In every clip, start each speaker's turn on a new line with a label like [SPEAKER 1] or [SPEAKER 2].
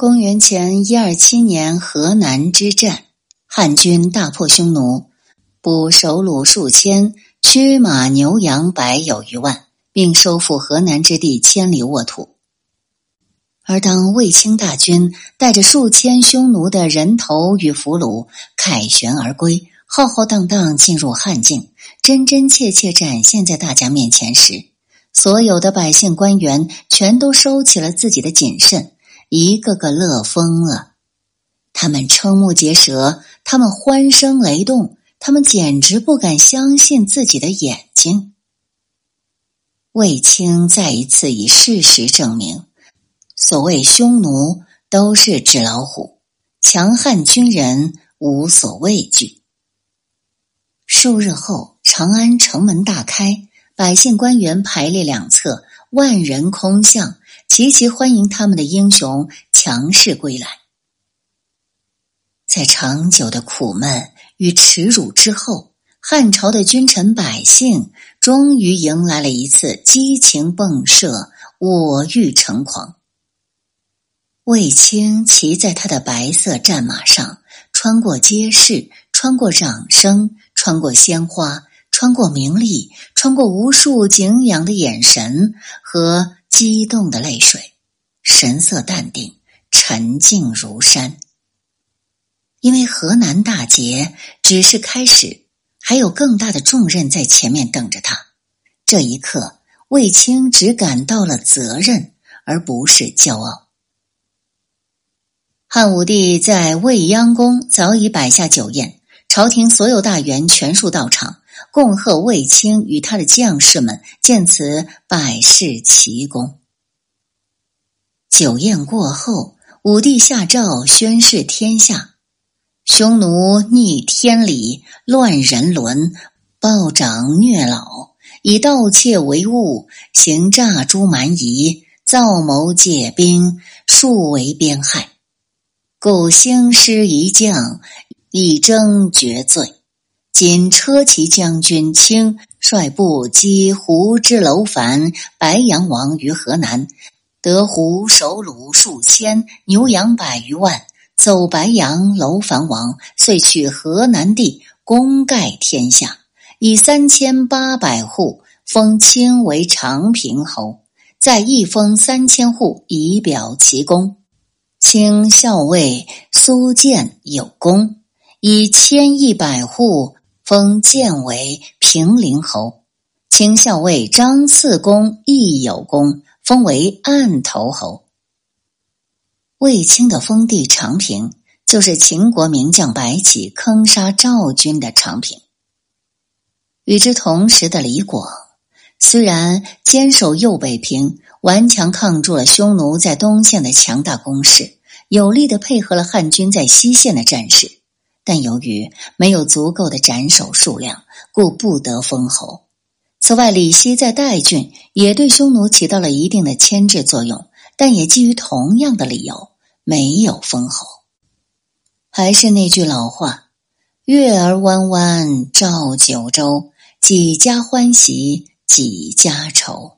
[SPEAKER 1] 公元前一二七年河南之战，汉军大破匈奴，捕首虏数千，驱马牛羊百有余万，并收复河南之地千里沃土。而当卫青大军带着数千匈奴的人头与俘虏凯旋而归，浩浩荡荡进入汉境，真真切切展现在大家面前时，所有的百姓官员全都收起了自己的谨慎。一个个乐疯了，他们瞠目结舌，他们欢声雷动，他们简直不敢相信自己的眼睛。卫青再一次以事实证明，所谓匈奴都是纸老虎，强悍军人无所畏惧。数日后，长安城门大开，百姓官员排列两侧，万人空巷。齐齐欢迎他们的英雄强势归来，在长久的苦闷与耻辱之后，汉朝的君臣百姓终于迎来了一次激情迸射、我欲成狂。卫青骑在他的白色战马上，穿过街市，穿过掌声，穿过鲜花，穿过名利，穿过无数敬仰的眼神和。激动的泪水，神色淡定，沉静如山。因为河南大捷只是开始，还有更大的重任在前面等着他。这一刻，卫青只感到了责任，而不是骄傲。汉武帝在未央宫早已摆下酒宴，朝廷所有大员全数到场。恭贺卫青与他的将士们，见此百事齐功。酒宴过后，武帝下诏宣示天下：匈奴逆天理，乱人伦，暴长虐老，以盗窃为务，行诈诛蛮夷，造谋借兵，数为边害。故兴师一将，以征绝罪。今车骑将军卿率部击胡之楼烦、白羊王于河南，得胡首虏数千，牛羊百余万，走白羊、楼烦王，遂取河南地，功盖天下，以三千八百户封卿为长平侯，再一封三千户以表其功。卿校尉苏建有功，以千一百户。封建为平陵侯，清校尉张次公亦有功，封为案头侯。卫青的封地长平，就是秦国名将白起坑杀赵军的长平。与之同时的李广，虽然坚守右北平，顽强抗住了匈奴在东线的强大攻势，有力的配合了汉军在西线的战事。但由于没有足够的斩首数量，故不得封侯。此外，李希在代郡也对匈奴起到了一定的牵制作用，但也基于同样的理由没有封侯。还是那句老话：“月儿弯弯照九州，几家欢喜几家愁。”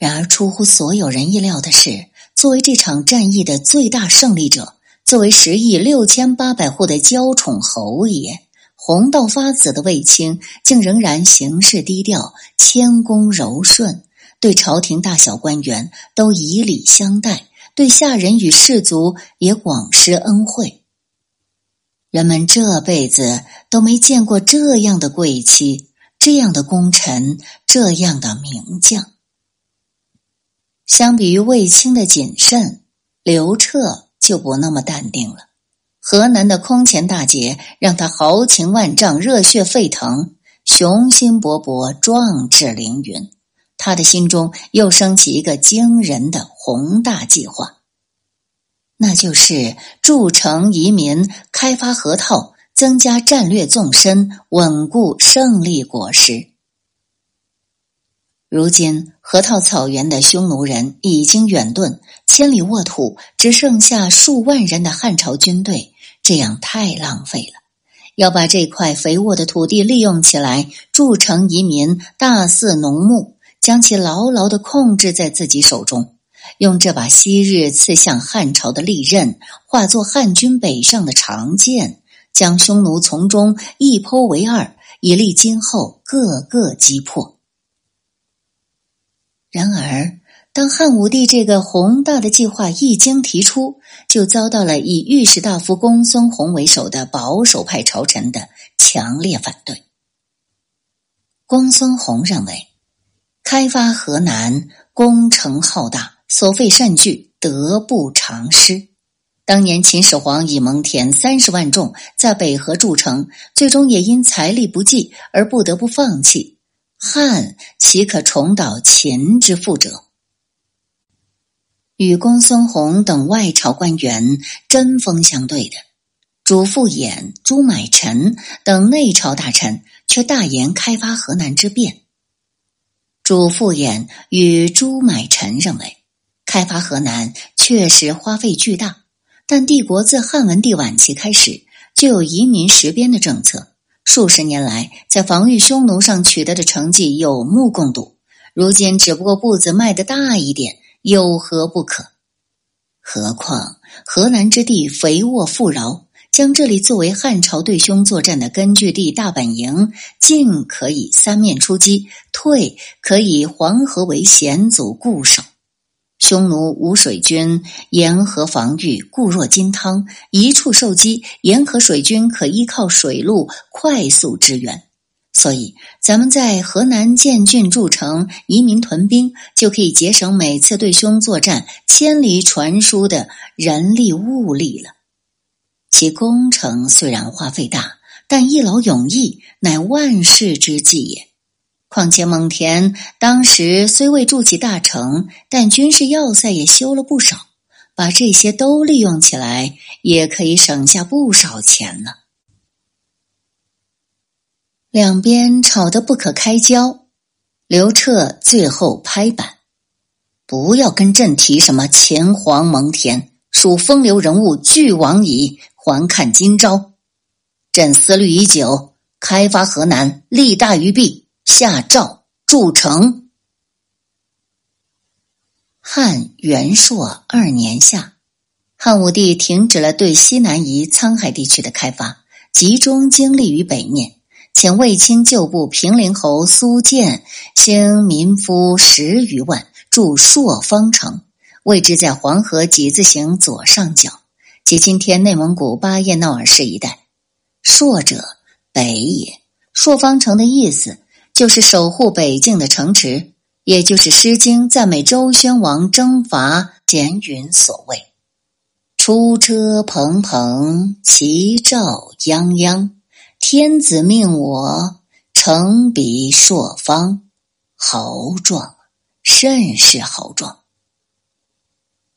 [SPEAKER 1] 然而，出乎所有人意料的是，作为这场战役的最大胜利者。作为十亿六千八百户的娇宠侯爷，红到发紫的卫青，竟仍然行事低调、谦恭柔顺，对朝廷大小官员都以礼相待，对下人与士族也广施恩惠。人们这辈子都没见过这样的贵妻，这样的功臣，这样的名将。相比于卫青的谨慎，刘彻。就不那么淡定了。河南的空前大捷让他豪情万丈、热血沸腾、雄心勃勃、壮志凌云。他的心中又升起一个惊人的宏大计划，那就是筑城移民、开发河套、增加战略纵深、稳固胜利果实。如今，河套草原的匈奴人已经远遁，千里沃土只剩下数万人的汉朝军队，这样太浪费了。要把这块肥沃的土地利用起来，筑城移民，大肆农牧，将其牢牢的控制在自己手中。用这把昔日刺向汉朝的利刃，化作汉军北上的长剑，将匈奴从中一剖为二，以利今后各个击破。然而，当汉武帝这个宏大的计划一经提出，就遭到了以御史大夫公孙弘为首的保守派朝臣的强烈反对。公孙弘认为，开发河南工程浩大，所费甚巨，得不偿失。当年秦始皇以蒙恬三十万众在北河筑城，最终也因财力不济而不得不放弃。汉岂可重蹈秦之覆辙？与公孙弘等外朝官员针锋相对的主父偃、朱买臣等内朝大臣，却大言开发河南之变。主父偃与朱买臣认为，开发河南确实花费巨大，但帝国自汉文帝晚期开始就有移民实边的政策。数十年来，在防御匈奴上取得的成绩有目共睹。如今只不过步子迈得大一点，有何不可？何况河南之地肥沃富饶，将这里作为汉朝对匈作战的根据地、大本营，进可以三面出击，退可以黄河为险阻固守。匈奴无水军，沿河防御固若金汤。一处受击，沿河水军可依靠水路快速支援。所以，咱们在河南建郡筑城，移民屯兵，就可以节省每次对匈作战千里传输的人力物力了。其工程虽然花费大，但一劳永逸，乃万世之计也。况且蒙恬当时虽未筑起大城，但军事要塞也修了不少，把这些都利用起来，也可以省下不少钱了。两边吵得不可开交，刘彻最后拍板：不要跟朕提什么秦皇蒙恬，属风流人物，俱往矣，还看今朝。朕思虑已久，开发河南，利大于弊。下诏筑城。汉元朔二年夏，汉武帝停止了对西南夷沧海地区的开发，集中精力于北面，请卫青旧部平陵侯苏建兴民夫十余万筑朔方城，位置在黄河几字形左上角，即今天内蒙古巴彦淖尔市一带。朔者，北也。朔方城的意思。就是守护北境的城池，也就是《诗经》赞美周宣王征伐简允所谓：“出车蓬蓬，其兆泱泱。天子命我城彼朔方，豪壮，甚是豪壮。”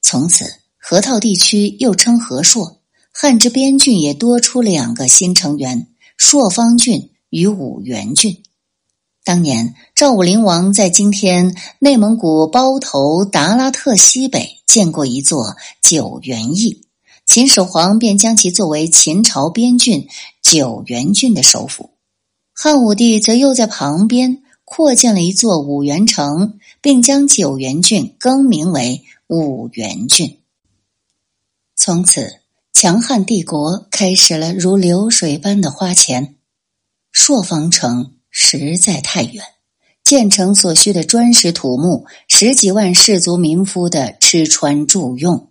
[SPEAKER 1] 从此，河套地区又称河朔，汉之边郡也多出两个新成员：朔方郡与五原郡。当年赵武灵王在今天内蒙古包头达拉特西北建过一座九原驿，秦始皇便将其作为秦朝边郡九原郡的首府。汉武帝则又在旁边扩建了一座五原城，并将九原郡更名为五原郡。从此，强汉帝国开始了如流水般的花钱。朔方城。实在太远，建成所需的砖石土木，十几万士族民夫的吃穿住用，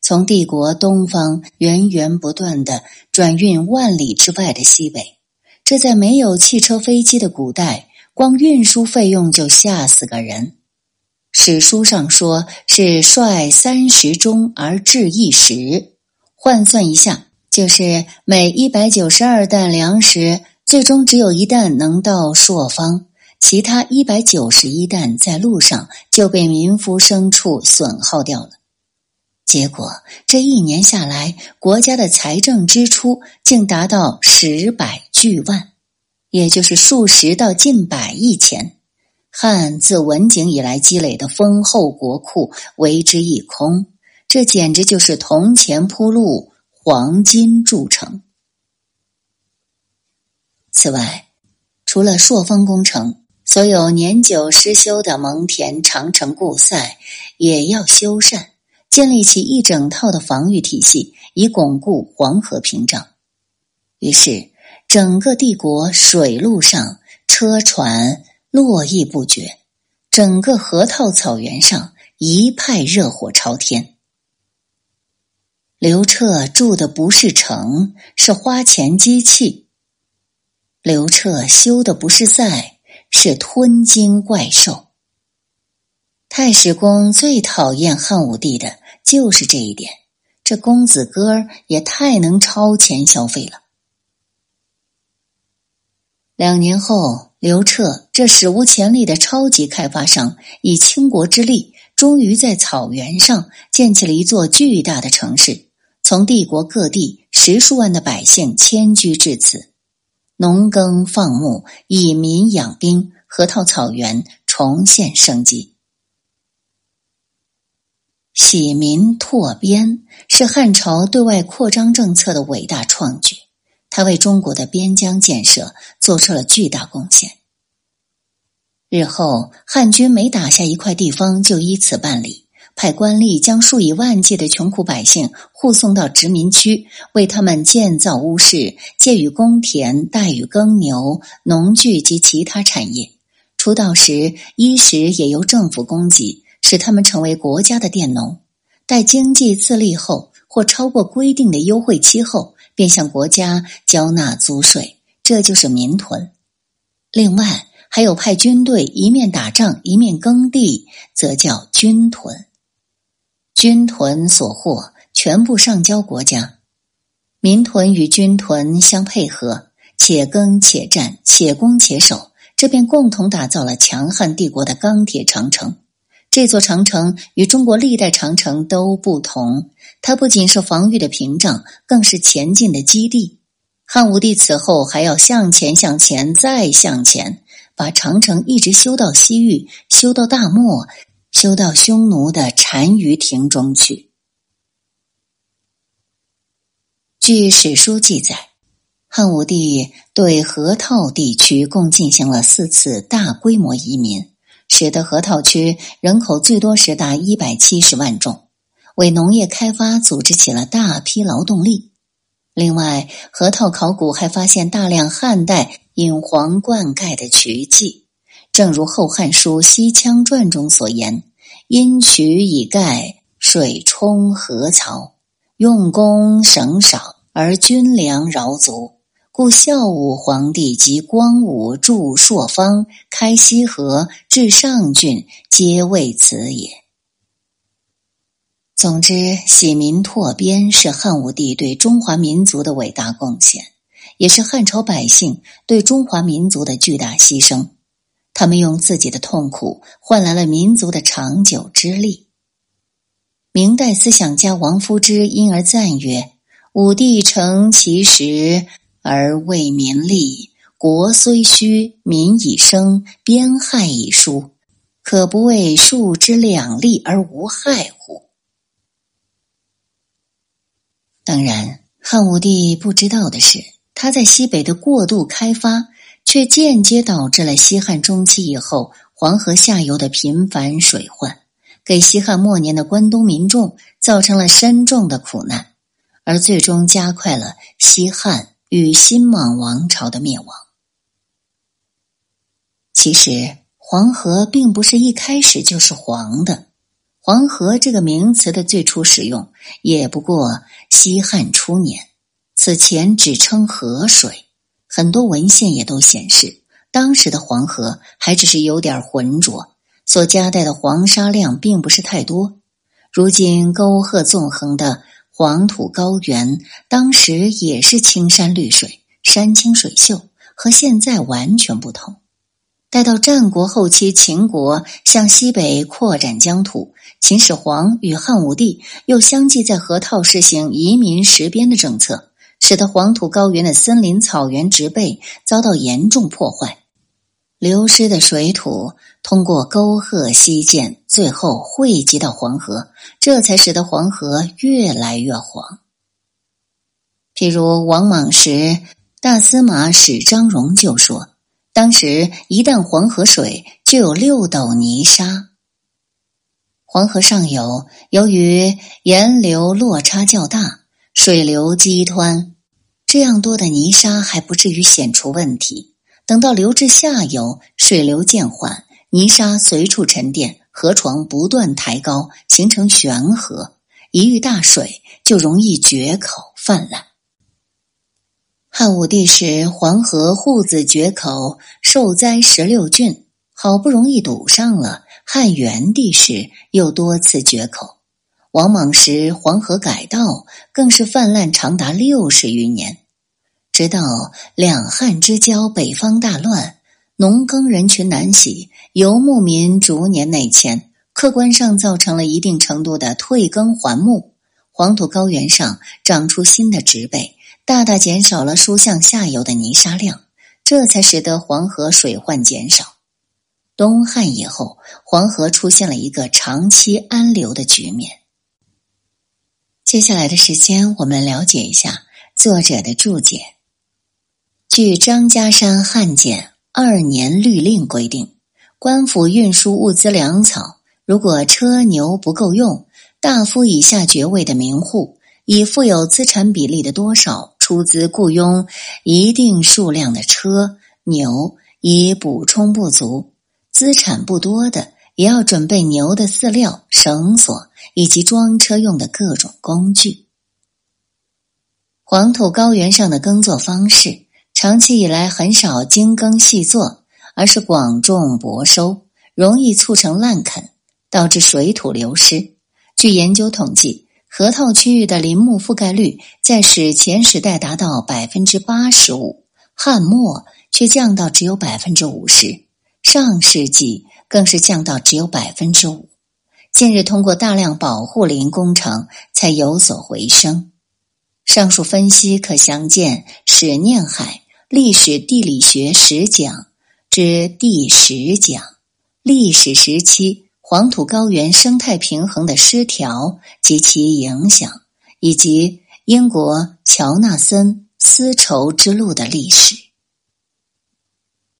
[SPEAKER 1] 从帝国东方源源不断的转运万里之外的西北，这在没有汽车飞机的古代，光运输费用就吓死个人。史书上说是率三十钟而至一时，换算一下，就是每一百九十二担粮食。最终只有一弹能到朔方，其他一百九十一弹在路上就被民夫牲畜损耗掉了。结果这一年下来，国家的财政支出竟达到十百巨万，也就是数十到近百亿钱。汉自文景以来积累的丰厚国库为之一空，这简直就是铜钱铺路，黄金铸成。此外，除了朔方工程，所有年久失修的蒙恬长城固塞也要修缮，建立起一整套的防御体系，以巩固黄河屏障。于是，整个帝国水路上车船络绎不绝，整个河套草原上一派热火朝天。刘彻住的不是城，是花钱机器；刘彻修的不是塞，是吞金怪兽。太史公最讨厌汉武帝的就是这一点，这公子哥儿也太能超前消费了。两年后，刘彻这史无前例的超级开发商，以倾国之力，终于在草原上建起了一座巨大的城市。从帝国各地十数万的百姓迁居至此，农耕放牧，以民养兵，河套草原重现生机。洗民拓边是汉朝对外扩张政策的伟大创举，他为中国的边疆建设做出了巨大贡献。日后汉军每打下一块地方，就依此办理。派官吏将数以万计的穷苦百姓护送到殖民区，为他们建造屋室，借予公田，代予耕牛、农具及其他产业。出道时，衣食也由政府供给，使他们成为国家的佃农。待经济自立后，或超过规定的优惠期后，便向国家交纳租税，这就是民屯。另外，还有派军队一面打仗一面耕地，则叫军屯。军屯所获全部上交国家，民屯与军屯相配合，且耕且战，且攻且守，这便共同打造了强悍帝国的钢铁长城。这座长城与中国历代长城都不同，它不仅是防御的屏障，更是前进的基地。汉武帝此后还要向前、向前、再向前，把长城一直修到西域，修到大漠。修到匈奴的单于庭中去。据史书记载，汉武帝对河套地区共进行了四次大规模移民，使得河套区人口最多时达一百七十万众，为农业开发组织起了大批劳动力。另外，河套考古还发现大量汉代引黄灌溉的渠迹。正如《后汉书·西羌传》中所言：“因渠以盖，水冲河槽，用功省少，而军粮饶足，故孝武皇帝及光武筑朔方、开西河、至上郡，皆为此也。”总之，洗民拓边是汉武帝对中华民族的伟大贡献，也是汉朝百姓对中华民族的巨大牺牲。他们用自己的痛苦换来了民族的长久之力。明代思想家王夫之因而赞曰：“武帝成其实而为民利，国虽虚，民以生，边害以疏，可不为数之两利而无害乎？”当然，汉武帝不知道的是，他在西北的过度开发。却间接导致了西汉中期以后黄河下游的频繁水患，给西汉末年的关东民众造成了深重的苦难，而最终加快了西汉与新莽王朝的灭亡。其实，黄河并不是一开始就是黄的，黄河这个名词的最初使用也不过西汉初年，此前只称河水。很多文献也都显示，当时的黄河还只是有点浑浊，所夹带的黄沙量并不是太多。如今沟壑纵横的黄土高原，当时也是青山绿水、山清水秀，和现在完全不同。待到战国后期，秦国向西北扩展疆土，秦始皇与汉武帝又相继在河套实行移民实边的政策。使得黄土高原的森林、草原植被遭到严重破坏，流失的水土通过沟壑西涧，最后汇集到黄河，这才使得黄河越来越黄。譬如王莽时，大司马史张荣就说：“当时一旦黄河水就有六斗泥沙。黄河上游由于沿流落差较大，水流激湍，这样多的泥沙还不至于显出问题。等到流至下游，水流渐缓，泥沙随处沉淀，河床不断抬高，形成悬河。一遇大水，就容易决口泛滥。汉武帝时，黄河护子决口，受灾十六郡，好不容易堵上了。汉元帝时又多次决口，王莽时黄河改道，更是泛滥长达六十余年。直到两汉之交，北方大乱，农耕人群南徙，游牧民逐年内迁，客观上造成了一定程度的退耕还牧，黄土高原上长出新的植被，大大减少了输向下游的泥沙量，这才使得黄河水患减少。东汉以后，黄河出现了一个长期安流的局面。接下来的时间，我们了解一下作者的注解。据张家山汉简二年律令规定，官府运输物资粮草，如果车牛不够用，大夫以下爵位的民户，以富有资产比例的多少，出资雇佣一定数量的车牛，以补充不足。资产不多的，也要准备牛的饲料、绳索以及装车用的各种工具。黄土高原上的耕作方式，长期以来很少精耕细作，而是广种薄收，容易促成滥垦，导致水土流失。据研究统计，河套区域的林木覆盖率在史前时代达到百分之八十五，汉末却降到只有百分之五十。上世纪更是降到只有百分之五，近日通过大量保护林工程才有所回升。上述分析可详见《史念海历史地理学十讲》之第十讲：历史时期黄土高原生态平衡的失调及其影响，以及英国乔纳森丝绸之路的历史。